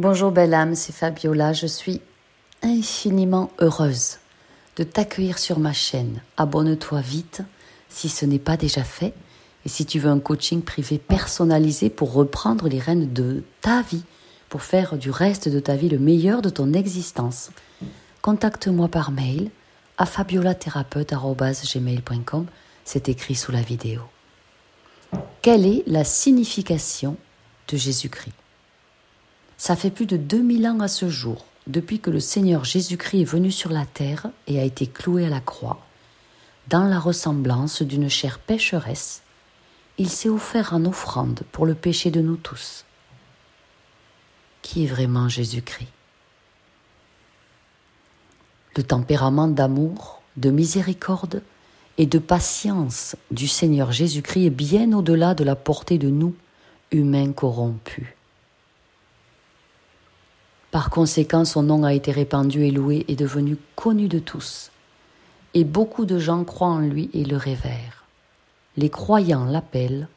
Bonjour belle âme, c'est Fabiola. Je suis infiniment heureuse de t'accueillir sur ma chaîne. Abonne-toi vite si ce n'est pas déjà fait et si tu veux un coaching privé personnalisé pour reprendre les rênes de ta vie, pour faire du reste de ta vie le meilleur de ton existence. Contacte-moi par mail à fabiolathérapeute.gmail.com. C'est écrit sous la vidéo. Quelle est la signification de Jésus-Christ? Ça fait plus de 2000 ans à ce jour, depuis que le Seigneur Jésus-Christ est venu sur la terre et a été cloué à la croix, dans la ressemblance d'une chair pécheresse, il s'est offert en offrande pour le péché de nous tous. Qui est vraiment Jésus-Christ? Le tempérament d'amour, de miséricorde et de patience du Seigneur Jésus-Christ est bien au-delà de la portée de nous, humains corrompus. Par conséquent, son nom a été répandu et loué et devenu connu de tous. Et beaucoup de gens croient en lui et le révèrent. Les croyants l'appellent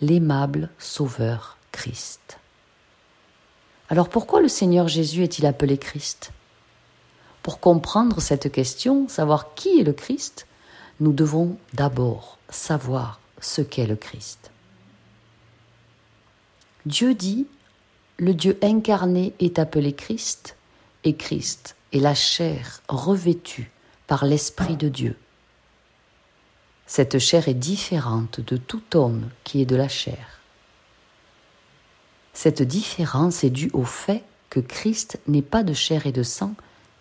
l'aimable Sauveur Christ. Alors pourquoi le Seigneur Jésus est-il appelé Christ? Pour comprendre cette question, savoir qui est le Christ, nous devons d'abord savoir ce qu'est le Christ. Dieu dit, le Dieu incarné est appelé Christ, et Christ est la chair revêtue par l'Esprit de Dieu. Cette chair est différente de tout homme qui est de la chair. Cette différence est due au fait que Christ n'est pas de chair et de sang,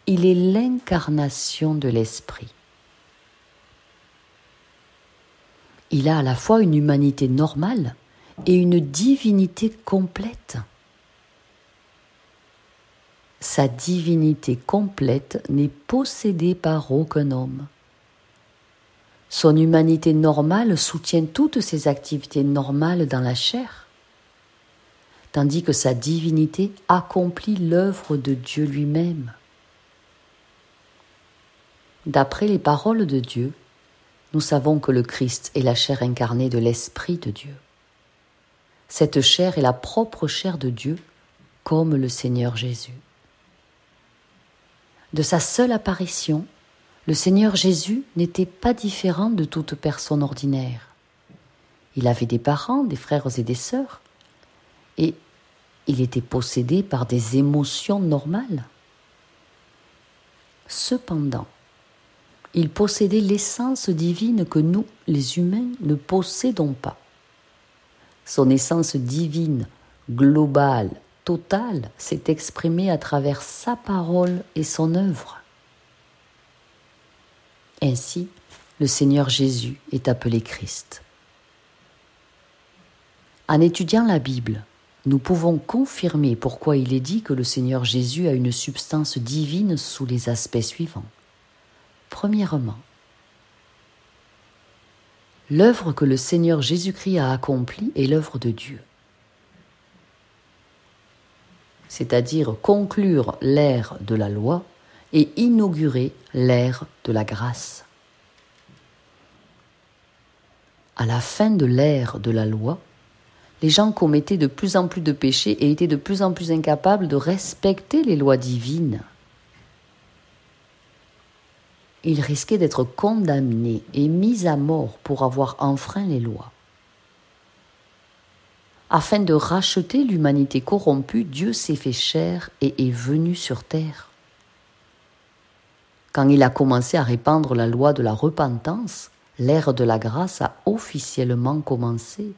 il est l'incarnation de l'Esprit. Il a à la fois une humanité normale et une divinité complète. Sa divinité complète n'est possédée par aucun homme. Son humanité normale soutient toutes ses activités normales dans la chair, tandis que sa divinité accomplit l'œuvre de Dieu lui-même. D'après les paroles de Dieu, nous savons que le Christ est la chair incarnée de l'Esprit de Dieu. Cette chair est la propre chair de Dieu, comme le Seigneur Jésus. De sa seule apparition, le Seigneur Jésus n'était pas différent de toute personne ordinaire. Il avait des parents, des frères et des sœurs, et il était possédé par des émotions normales. Cependant, il possédait l'essence divine que nous, les humains, ne possédons pas. Son essence divine, globale, s'est exprimée à travers sa parole et son œuvre. Ainsi, le Seigneur Jésus est appelé Christ. En étudiant la Bible, nous pouvons confirmer pourquoi il est dit que le Seigneur Jésus a une substance divine sous les aspects suivants. Premièrement, l'œuvre que le Seigneur Jésus-Christ a accomplie est l'œuvre de Dieu. C'est-à-dire conclure l'ère de la loi et inaugurer l'ère de la grâce. À la fin de l'ère de la loi, les gens commettaient de plus en plus de péchés et étaient de plus en plus incapables de respecter les lois divines il risquait d'être condamné et mis à mort pour avoir enfreint les lois. Afin de racheter l'humanité corrompue, Dieu s'est fait chair et est venu sur terre. Quand il a commencé à répandre la loi de la repentance, l'ère de la grâce a officiellement commencé.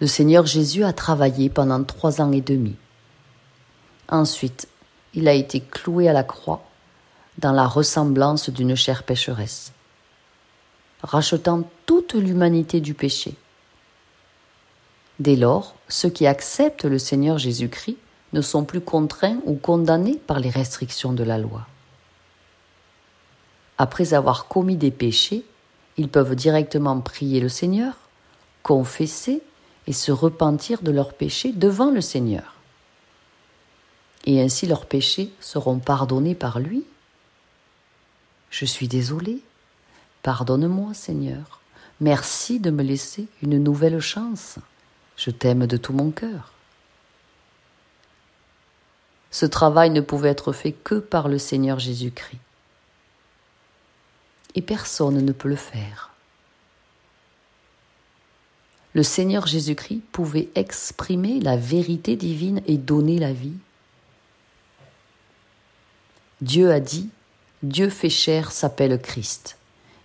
Le Seigneur Jésus a travaillé pendant trois ans et demi. Ensuite, il a été cloué à la croix dans la ressemblance d'une chair pécheresse, rachetant toute l'humanité du péché. Dès lors, ceux qui acceptent le Seigneur Jésus-Christ ne sont plus contraints ou condamnés par les restrictions de la loi. Après avoir commis des péchés, ils peuvent directement prier le Seigneur, confesser et se repentir de leurs péchés devant le Seigneur et ainsi leurs péchés seront pardonnés par lui. Je suis désolé. Pardonne-moi, Seigneur. Merci de me laisser une nouvelle chance. Je t'aime de tout mon cœur. Ce travail ne pouvait être fait que par le Seigneur Jésus-Christ. Et personne ne peut le faire. Le Seigneur Jésus-Christ pouvait exprimer la vérité divine et donner la vie. Dieu a dit, Dieu fait chair s'appelle Christ.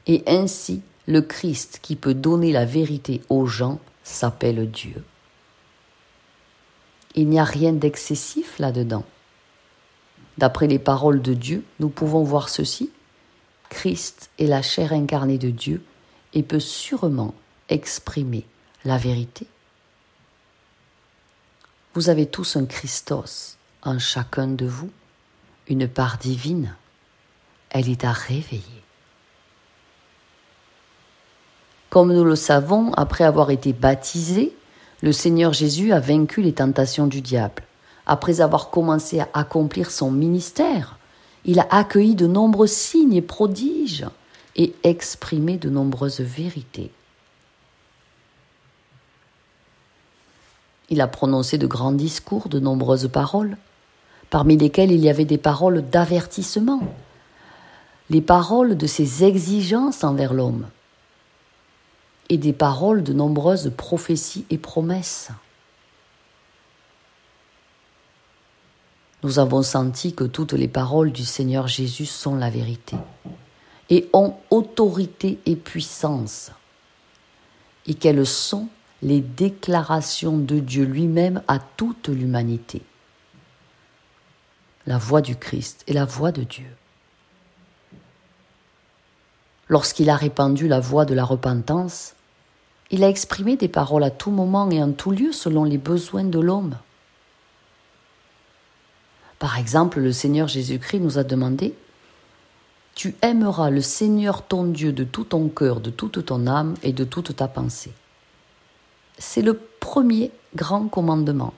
Et ainsi, le Christ qui peut donner la vérité aux gens s'appelle Dieu. Il n'y a rien d'excessif là-dedans. D'après les paroles de Dieu, nous pouvons voir ceci. Christ est la chair incarnée de Dieu et peut sûrement exprimer la vérité. Vous avez tous un Christos en chacun de vous, une part divine. Elle est à réveiller. Comme nous le savons, après avoir été baptisé, le Seigneur Jésus a vaincu les tentations du diable. Après avoir commencé à accomplir son ministère, il a accueilli de nombreux signes et prodiges et exprimé de nombreuses vérités. Il a prononcé de grands discours, de nombreuses paroles, parmi lesquelles il y avait des paroles d'avertissement, les paroles de ses exigences envers l'homme et des paroles de nombreuses prophéties et promesses. Nous avons senti que toutes les paroles du Seigneur Jésus sont la vérité et ont autorité et puissance, et qu'elles sont les déclarations de Dieu lui-même à toute l'humanité. La voix du Christ est la voix de Dieu. Lorsqu'il a répandu la voix de la repentance, il a exprimé des paroles à tout moment et en tout lieu selon les besoins de l'homme. Par exemple, le Seigneur Jésus-Christ nous a demandé Tu aimeras le Seigneur ton Dieu de tout ton cœur, de toute ton âme et de toute ta pensée. C'est le premier grand commandement.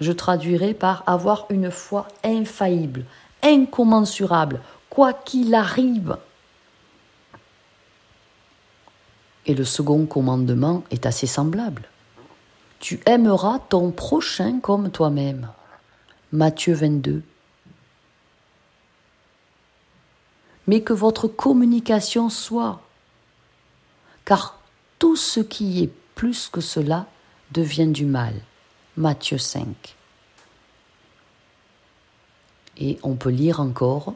Je traduirai par avoir une foi infaillible, incommensurable, quoi qu'il arrive. Et le second commandement est assez semblable. Tu aimeras ton prochain comme toi-même. Matthieu 22. Mais que votre communication soit, car tout ce qui est plus que cela devient du mal. Matthieu 5. Et on peut lire encore.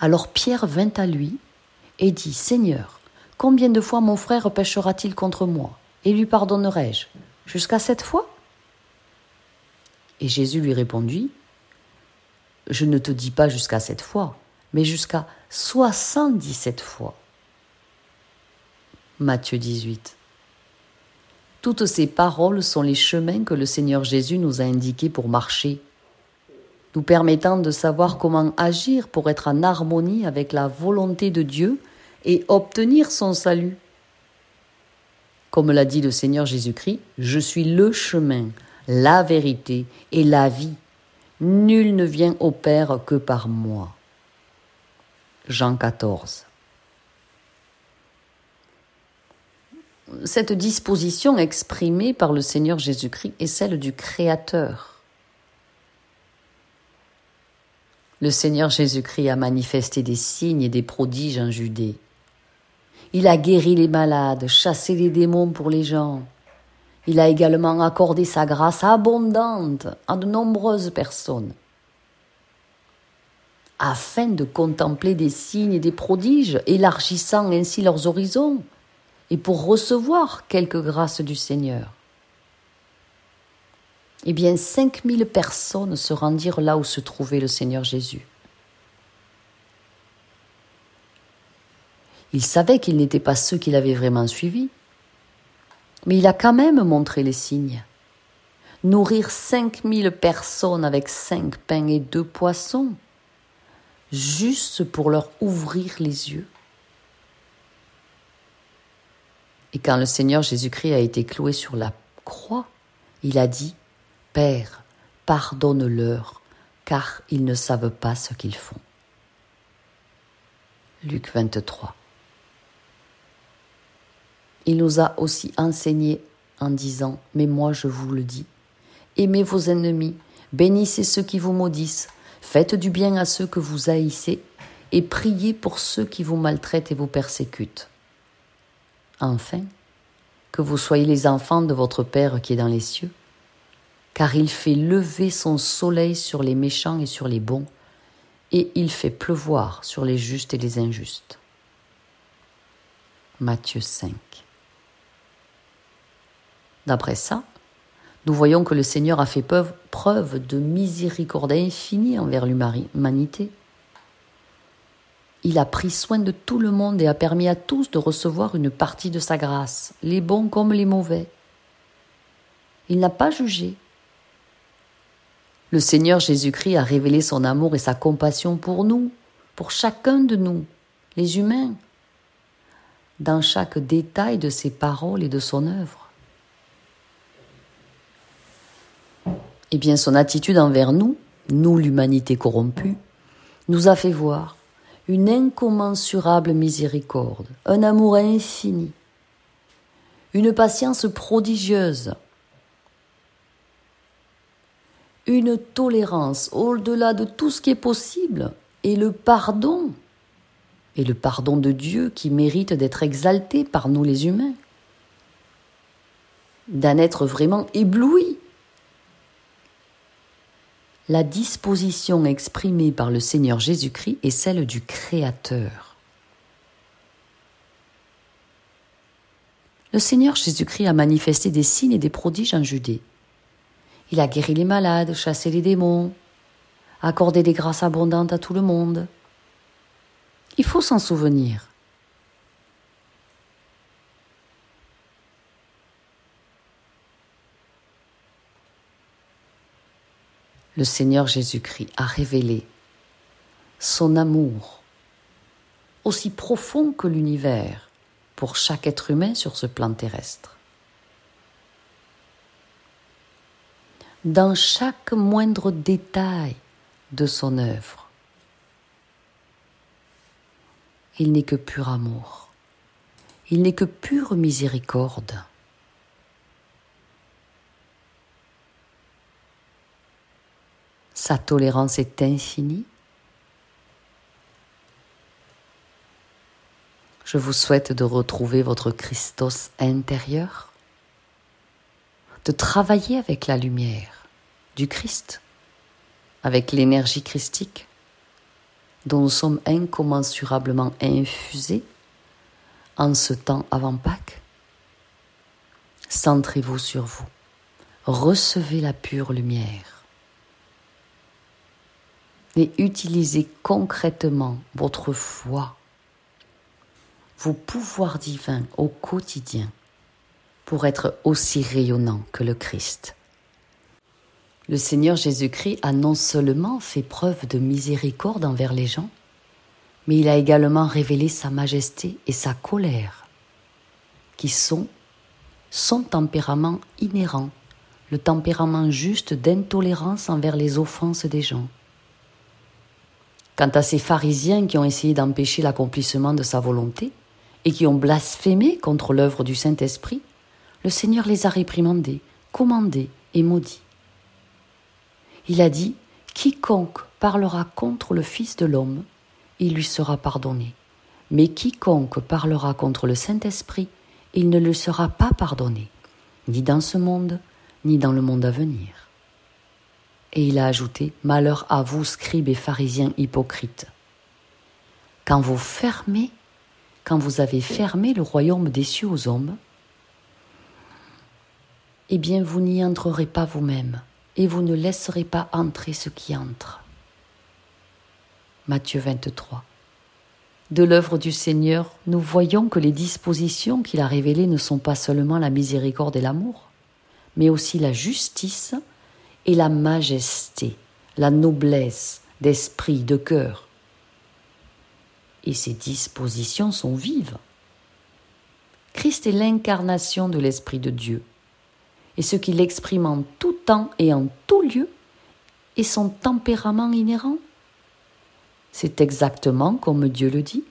Alors Pierre vint à lui et dit, Seigneur, Combien de fois mon frère péchera-t-il contre moi Et lui pardonnerai-je? Jusqu'à sept fois? Et Jésus lui répondit, Je ne te dis pas jusqu'à sept fois, mais jusqu'à soixante-dix-sept fois. Matthieu 18. Toutes ces paroles sont les chemins que le Seigneur Jésus nous a indiqués pour marcher, nous permettant de savoir comment agir pour être en harmonie avec la volonté de Dieu et obtenir son salut. Comme l'a dit le Seigneur Jésus-Christ, je suis le chemin, la vérité et la vie. Nul ne vient au Père que par moi. Jean 14. Cette disposition exprimée par le Seigneur Jésus-Christ est celle du Créateur. Le Seigneur Jésus-Christ a manifesté des signes et des prodiges en Judée. Il a guéri les malades, chassé les démons pour les gens. Il a également accordé sa grâce abondante à de nombreuses personnes. Afin de contempler des signes et des prodiges, élargissant ainsi leurs horizons, et pour recevoir quelques grâces du Seigneur. Eh bien, cinq mille personnes se rendirent là où se trouvait le Seigneur Jésus. Il savait qu'ils n'étaient pas ceux qu'il avait vraiment suivis. Mais il a quand même montré les signes. Nourrir cinq mille personnes avec cinq pains et deux poissons, juste pour leur ouvrir les yeux. Et quand le Seigneur Jésus-Christ a été cloué sur la croix, il a dit, Père, pardonne-leur, car ils ne savent pas ce qu'ils font. Luc 23. Il nous a aussi enseigné en disant, mais moi je vous le dis, aimez vos ennemis, bénissez ceux qui vous maudissent, faites du bien à ceux que vous haïssez, et priez pour ceux qui vous maltraitent et vous persécutent. Enfin, que vous soyez les enfants de votre Père qui est dans les cieux, car il fait lever son soleil sur les méchants et sur les bons, et il fait pleuvoir sur les justes et les injustes. Matthieu 5. D'après ça, nous voyons que le Seigneur a fait preuve de miséricorde infinie envers l'humanité. Il a pris soin de tout le monde et a permis à tous de recevoir une partie de sa grâce, les bons comme les mauvais. Il n'a pas jugé. Le Seigneur Jésus-Christ a révélé son amour et sa compassion pour nous, pour chacun de nous, les humains, dans chaque détail de ses paroles et de son œuvre. Eh bien, son attitude envers nous, nous l'humanité corrompue, nous a fait voir une incommensurable miséricorde, un amour infini, une patience prodigieuse, une tolérance au-delà de tout ce qui est possible, et le pardon, et le pardon de Dieu qui mérite d'être exalté par nous les humains, d'un être vraiment ébloui la disposition exprimée par le Seigneur Jésus-Christ est celle du Créateur. Le Seigneur Jésus-Christ a manifesté des signes et des prodiges en Judée. Il a guéri les malades, chassé les démons, accordé des grâces abondantes à tout le monde. Il faut s'en souvenir. Le Seigneur Jésus-Christ a révélé son amour aussi profond que l'univers pour chaque être humain sur ce plan terrestre. Dans chaque moindre détail de son œuvre, il n'est que pur amour, il n'est que pure miséricorde. Sa tolérance est infinie. Je vous souhaite de retrouver votre Christos intérieur, de travailler avec la lumière du Christ, avec l'énergie christique dont nous sommes incommensurablement infusés en ce temps avant Pâques. Centrez-vous sur vous, recevez la pure lumière et utilisez concrètement votre foi, vos pouvoirs divins au quotidien pour être aussi rayonnant que le Christ. Le Seigneur Jésus-Christ a non seulement fait preuve de miséricorde envers les gens, mais il a également révélé sa majesté et sa colère, qui sont son tempérament inhérent, le tempérament juste d'intolérance envers les offenses des gens. Quant à ces pharisiens qui ont essayé d'empêcher l'accomplissement de sa volonté et qui ont blasphémé contre l'œuvre du Saint-Esprit, le Seigneur les a réprimandés, commandés et maudits. Il a dit Quiconque parlera contre le Fils de l'homme, il lui sera pardonné. Mais quiconque parlera contre le Saint-Esprit, il ne lui sera pas pardonné, ni dans ce monde, ni dans le monde à venir. Et il a ajouté Malheur à vous, scribes et pharisiens hypocrites. Quand vous fermez, quand vous avez fermé le royaume des cieux aux hommes, eh bien vous n'y entrerez pas vous-même, et vous ne laisserez pas entrer ceux qui entrent. Matthieu 23. De l'œuvre du Seigneur, nous voyons que les dispositions qu'il a révélées ne sont pas seulement la miséricorde et l'amour, mais aussi la justice, et la majesté, la noblesse d'esprit, de cœur. Et ces dispositions sont vives. Christ est l'incarnation de l'Esprit de Dieu, et ce qu'il exprime en tout temps et en tout lieu est son tempérament inhérent. C'est exactement comme Dieu le dit.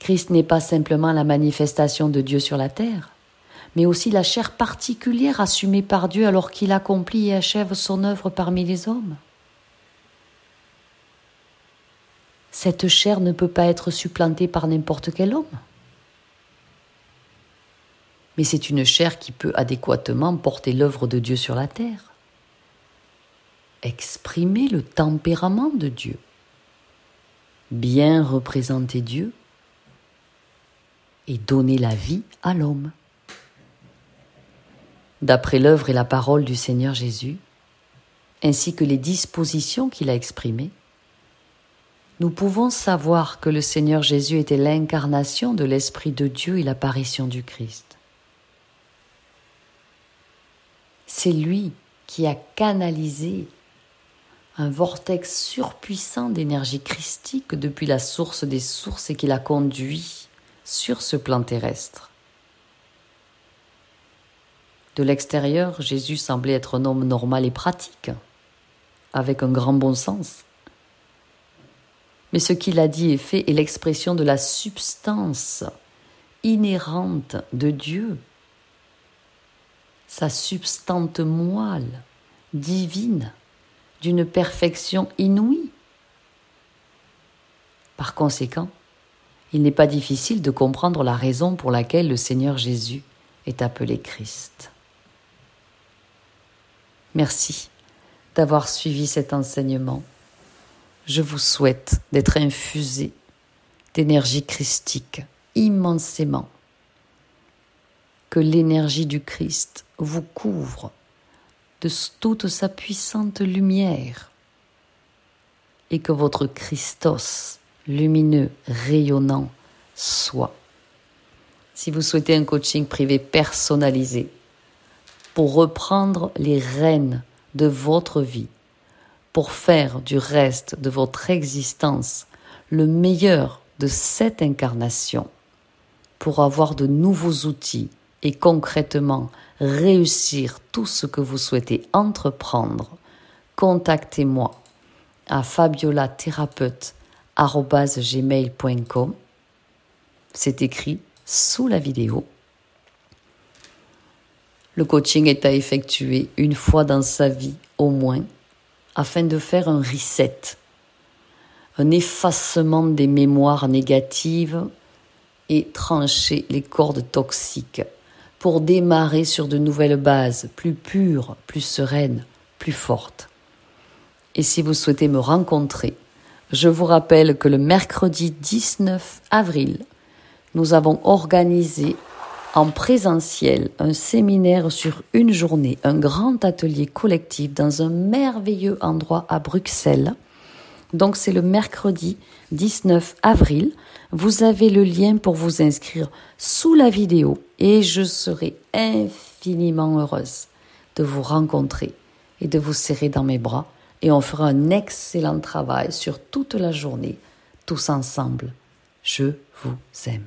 Christ n'est pas simplement la manifestation de Dieu sur la terre, mais aussi la chair particulière assumée par Dieu alors qu'il accomplit et achève son œuvre parmi les hommes. Cette chair ne peut pas être supplantée par n'importe quel homme. Mais c'est une chair qui peut adéquatement porter l'œuvre de Dieu sur la terre, exprimer le tempérament de Dieu, bien représenter Dieu et donner la vie à l'homme. D'après l'œuvre et la parole du Seigneur Jésus, ainsi que les dispositions qu'il a exprimées, nous pouvons savoir que le Seigneur Jésus était l'incarnation de l'Esprit de Dieu et l'apparition du Christ. C'est lui qui a canalisé un vortex surpuissant d'énergie christique depuis la source des sources et qui l'a conduit sur ce plan terrestre. De l'extérieur, Jésus semblait être un homme normal et pratique, avec un grand bon sens. Mais ce qu'il a dit et fait est l'expression de la substance inhérente de Dieu, sa substante moelle, divine, d'une perfection inouïe. Par conséquent, il n'est pas difficile de comprendre la raison pour laquelle le Seigneur Jésus est appelé Christ. Merci d'avoir suivi cet enseignement. Je vous souhaite d'être infusé d'énergie christique immensément. Que l'énergie du Christ vous couvre de toute sa puissante lumière et que votre Christos lumineux, rayonnant soit. Si vous souhaitez un coaching privé personnalisé pour reprendre les rênes de votre vie, pour faire du reste de votre existence le meilleur de cette incarnation, pour avoir de nouveaux outils et concrètement réussir tout ce que vous souhaitez entreprendre, contactez-moi à Fabiola Thérapeute gmail.com. C'est écrit sous la vidéo. Le coaching est à effectuer une fois dans sa vie au moins afin de faire un reset, un effacement des mémoires négatives et trancher les cordes toxiques pour démarrer sur de nouvelles bases plus pures, plus sereines, plus fortes. Et si vous souhaitez me rencontrer, je vous rappelle que le mercredi 19 avril, nous avons organisé en présentiel un séminaire sur une journée, un grand atelier collectif dans un merveilleux endroit à Bruxelles. Donc c'est le mercredi 19 avril. Vous avez le lien pour vous inscrire sous la vidéo et je serai infiniment heureuse de vous rencontrer et de vous serrer dans mes bras et on fera un excellent travail sur toute la journée, tous ensemble. Je vous aime.